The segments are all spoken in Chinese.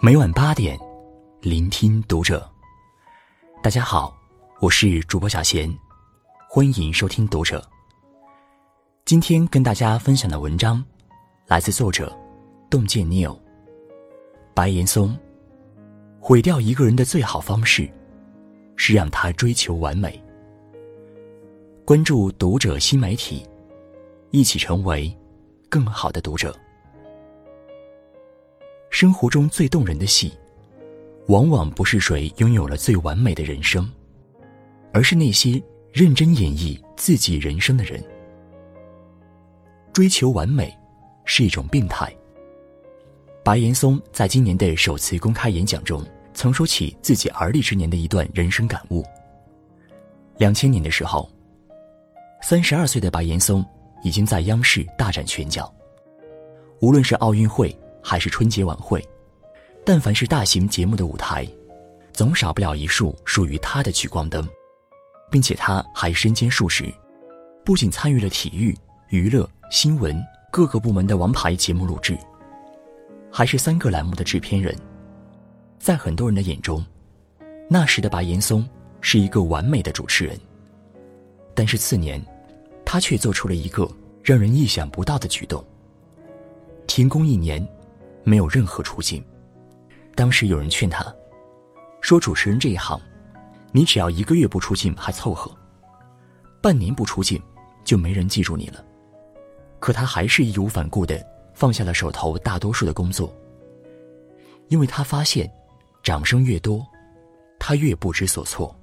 每晚八点，聆听读者。大家好，我是主播小贤，欢迎收听读者。今天跟大家分享的文章来自作者洞见 Neil。白岩松，毁掉一个人的最好方式是让他追求完美。关注读者新媒体，一起成为更好的读者。生活中最动人的戏，往往不是谁拥有了最完美的人生，而是那些认真演绎自己人生的人。追求完美是一种病态。白岩松在今年的首次公开演讲中，曾说起自己而立之年的一段人生感悟。两千年的时候，三十二岁的白岩松已经在央视大展拳脚，无论是奥运会。还是春节晚会，但凡是大型节目的舞台，总少不了一束属于他的聚光灯，并且他还身兼数职，不仅参与了体育、娱乐、新闻各个部门的王牌节目录制，还是三个栏目的制片人。在很多人的眼中，那时的白岩松是一个完美的主持人。但是次年，他却做出了一个让人意想不到的举动：停工一年。没有任何出镜。当时有人劝他，说：“主持人这一行，你只要一个月不出镜还凑合，半年不出镜，就没人记住你了。”可他还是义无反顾的放下了手头大多数的工作，因为他发现，掌声越多，他越不知所措。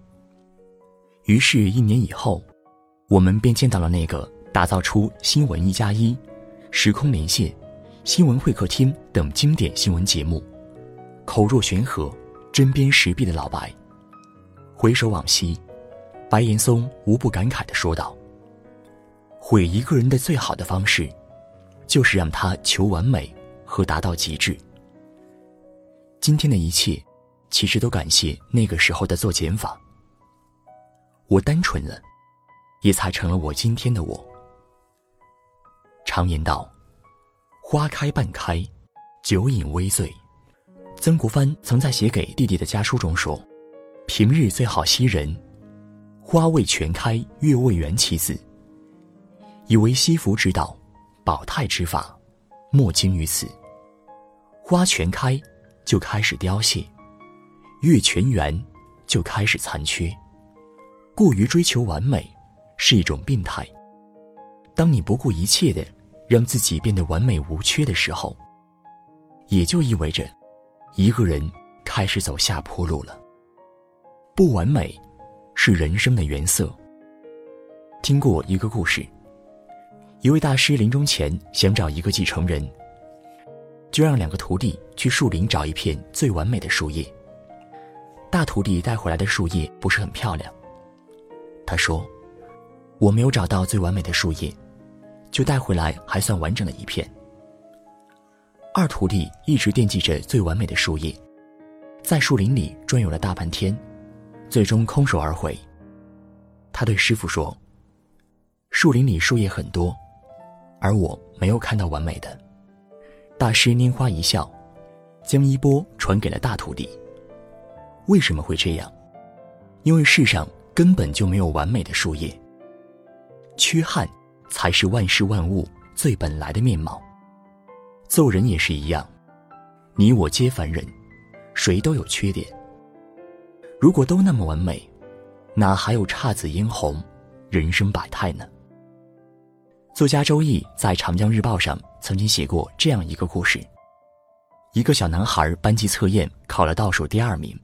于是，一年以后，我们便见到了那个打造出《新闻一加一》《时空连线》。新闻会客厅等经典新闻节目，口若悬河、针砭时弊的老白。回首往昔，白岩松无不感慨的说道：“毁一个人的最好的方式，就是让他求完美和达到极致。今天的一切，其实都感谢那个时候的做减法。我单纯了，也才成了我今天的我。常言道。”花开半开，酒饮微醉。曾国藩曾在写给弟弟的家书中说：“平日最好惜人，花未全开月未圆。其子以为惜福之道，保泰之法，莫精于此。花全开，就开始凋谢；月全圆，就开始残缺。过于追求完美，是一种病态。当你不顾一切的。”让自己变得完美无缺的时候，也就意味着一个人开始走下坡路了。不完美是人生的原色。听过一个故事，一位大师临终前想找一个继承人，就让两个徒弟去树林找一片最完美的树叶。大徒弟带回来的树叶不是很漂亮，他说：“我没有找到最完美的树叶。”就带回来还算完整的一片。二徒弟一直惦记着最完美的树叶，在树林里转悠了大半天，最终空手而回。他对师傅说：“树林里树叶很多，而我没有看到完美的。”大师拈花一笑，将衣钵传给了大徒弟。为什么会这样？因为世上根本就没有完美的树叶，缺憾。才是万事万物最本来的面貌。做人也是一样，你我皆凡人，谁都有缺点。如果都那么完美，哪还有姹紫嫣红、人生百态呢？作家周易在《长江日报》上曾经写过这样一个故事：一个小男孩班级测验考了倒数第二名，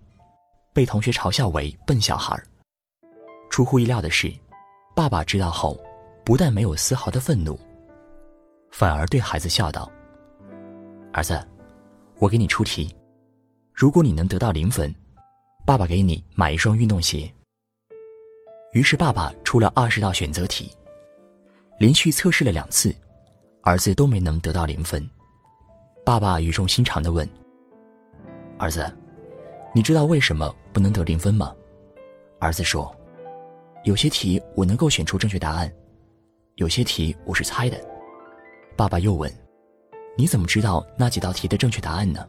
被同学嘲笑为笨小孩。出乎意料的是，爸爸知道后。不但没有丝毫的愤怒，反而对孩子笑道：“儿子，我给你出题，如果你能得到零分，爸爸给你买一双运动鞋。”于是爸爸出了二十道选择题，连续测试了两次，儿子都没能得到零分。爸爸语重心长的问：“儿子，你知道为什么不能得零分吗？”儿子说：“有些题我能够选出正确答案。”有些题我是猜的，爸爸又问：“你怎么知道那几道题的正确答案呢？”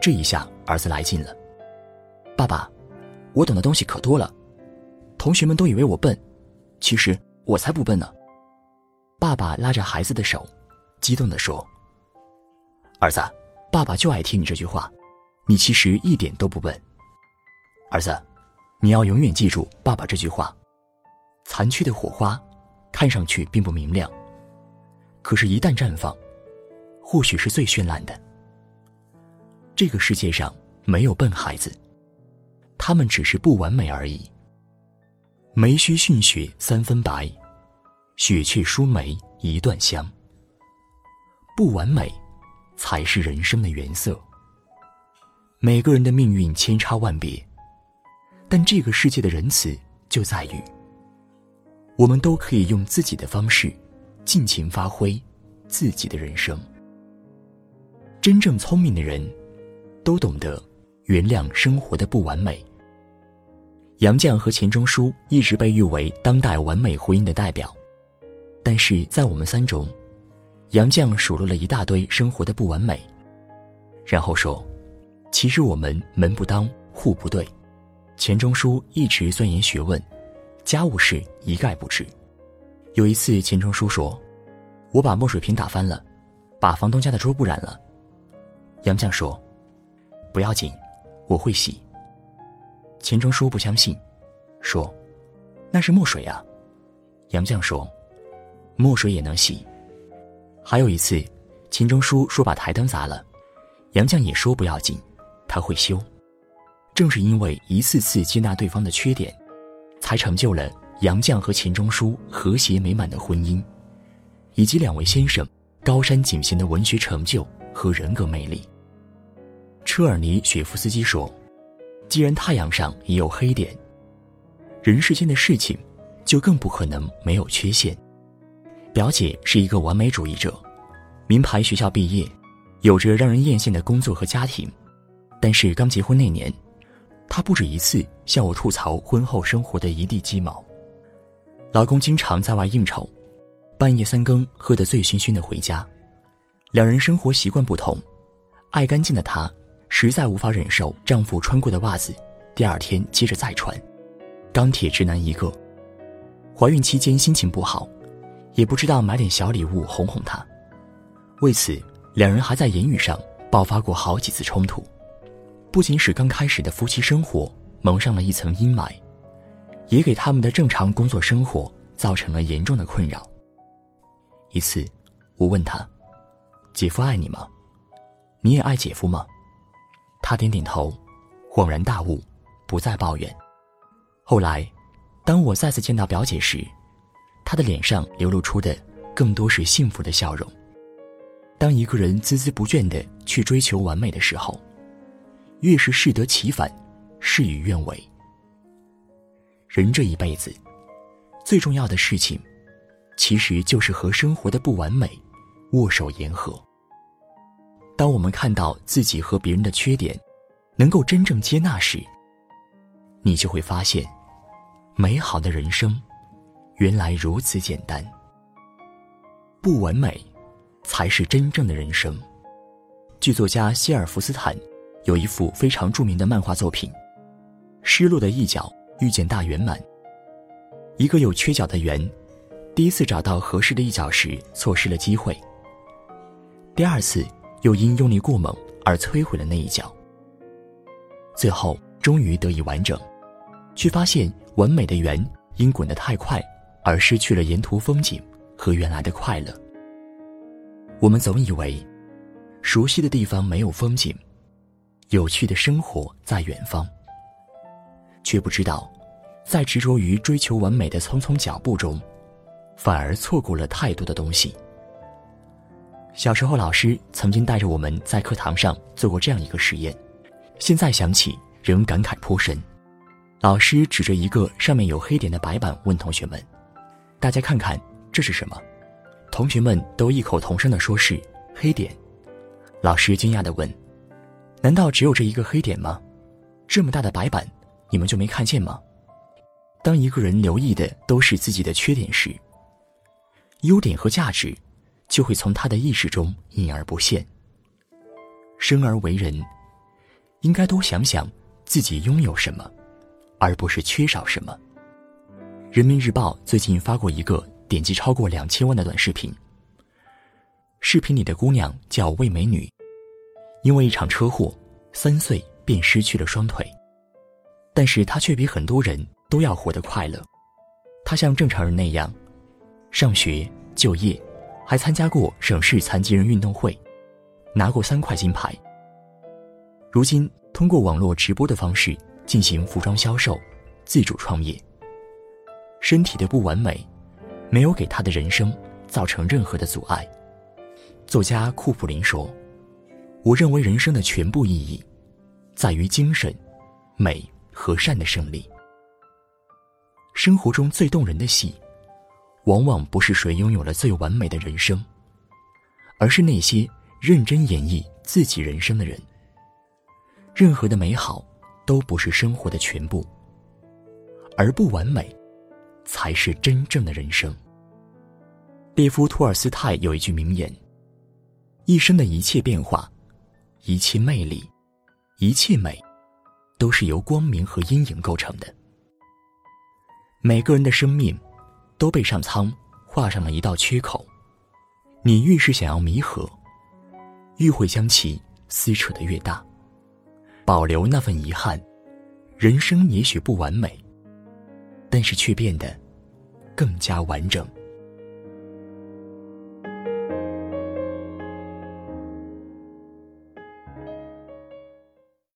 这一下儿子来劲了。爸爸，我懂的东西可多了，同学们都以为我笨，其实我才不笨呢。爸爸拉着孩子的手，激动地说：“儿子，爸爸就爱听你这句话，你其实一点都不笨。儿子，你要永远记住爸爸这句话。残缺的火花，看上去并不明亮，可是，一旦绽放，或许是最绚烂的。这个世界上没有笨孩子。”他们只是不完美而已。梅须逊雪三分白，雪却输梅一段香。不完美，才是人生的原色。每个人的命运千差万别，但这个世界的仁慈就在于，我们都可以用自己的方式，尽情发挥自己的人生。真正聪明的人，都懂得原谅生活的不完美。杨绛和钱钟书一直被誉为当代完美婚姻的代表，但是在我们三中，杨绛数落了一大堆生活的不完美，然后说：“其实我们门不当户不对。”钱钟书一直钻研学问，家务事一概不知。有一次，钱钟书说：“我把墨水瓶打翻了，把房东家的桌布染了。”杨绛说：“不要紧，我会洗。”钱钟书不相信，说：“那是墨水啊。”杨绛说：“墨水也能洗。”还有一次，钱钟书说把台灯砸了，杨绛也说不要紧，他会修。正是因为一次次接纳对方的缺点，才成就了杨绛和钱钟书和谐美满的婚姻，以及两位先生高山景贤的文学成就和人格魅力。车尔尼雪夫斯基说。既然太阳上也有黑点，人世间的事情就更不可能没有缺陷。表姐是一个完美主义者，名牌学校毕业，有着让人艳羡的工作和家庭，但是刚结婚那年，她不止一次向我吐槽婚后生活的一地鸡毛。老公经常在外应酬，半夜三更喝得醉醺醺的回家，两人生活习惯不同，爱干净的她。实在无法忍受丈夫穿过的袜子，第二天接着再穿，钢铁直男一个。怀孕期间心情不好，也不知道买点小礼物哄哄他。为此，两人还在言语上爆发过好几次冲突，不仅使刚开始的夫妻生活蒙上了一层阴霾，也给他们的正常工作生活造成了严重的困扰。一次，我问他：“姐夫爱你吗？你也爱姐夫吗？”他点点头，恍然大悟，不再抱怨。后来，当我再次见到表姐时，她的脸上流露出的更多是幸福的笑容。当一个人孜孜不倦的去追求完美的时候，越是适得其反，事与愿违。人这一辈子，最重要的事情，其实就是和生活的不完美握手言和。当我们看到自己和别人的缺点，能够真正接纳时，你就会发现，美好的人生原来如此简单。不完美，才是真正的人生。剧作家希尔弗斯坦有一幅非常著名的漫画作品《失落的一角遇见大圆满》。一个有缺角的圆，第一次找到合适的一角时，错失了机会。第二次。又因用力过猛而摧毁了那一角，最后终于得以完整，却发现完美的圆因滚得太快而失去了沿途风景和原来的快乐。我们总以为，熟悉的地方没有风景，有趣的生活在远方，却不知道，在执着于追求完美的匆匆脚步中，反而错过了太多的东西。小时候，老师曾经带着我们在课堂上做过这样一个实验，现在想起仍感慨颇深。老师指着一个上面有黑点的白板问同学们：“大家看看这是什么？”同学们都异口同声地说是黑点。老师惊讶地问：“难道只有这一个黑点吗？这么大的白板，你们就没看见吗？”当一个人留意的都是自己的缺点时，优点和价值。就会从他的意识中隐而不现。生而为人，应该多想想自己拥有什么，而不是缺少什么。人民日报最近发过一个点击超过两千万的短视频。视频里的姑娘叫魏美女，因为一场车祸，三岁便失去了双腿，但是他却比很多人都要活得快乐。他像正常人那样，上学、就业，还参加过省市残疾人运动会，拿过三块金牌。如今通过网络直播的方式进行服装销售，自主创业。身体的不完美，没有给他的人生造成任何的阻碍。作家库普林说：“我认为人生的全部意义，在于精神、美和善的胜利。生活中最动人的戏，往往不是谁拥有了最完美的人生，而是那些认真演绎自己人生的人。任何的美好，都不是生活的全部，而不完美，才是真正的人生。”列夫·托尔斯泰有一句名言。一生的一切变化，一切魅力，一切美，都是由光明和阴影构成的。每个人的生命，都被上苍画上了一道缺口。你越是想要弥合，越会将其撕扯得越大。保留那份遗憾，人生也许不完美，但是却变得更加完整。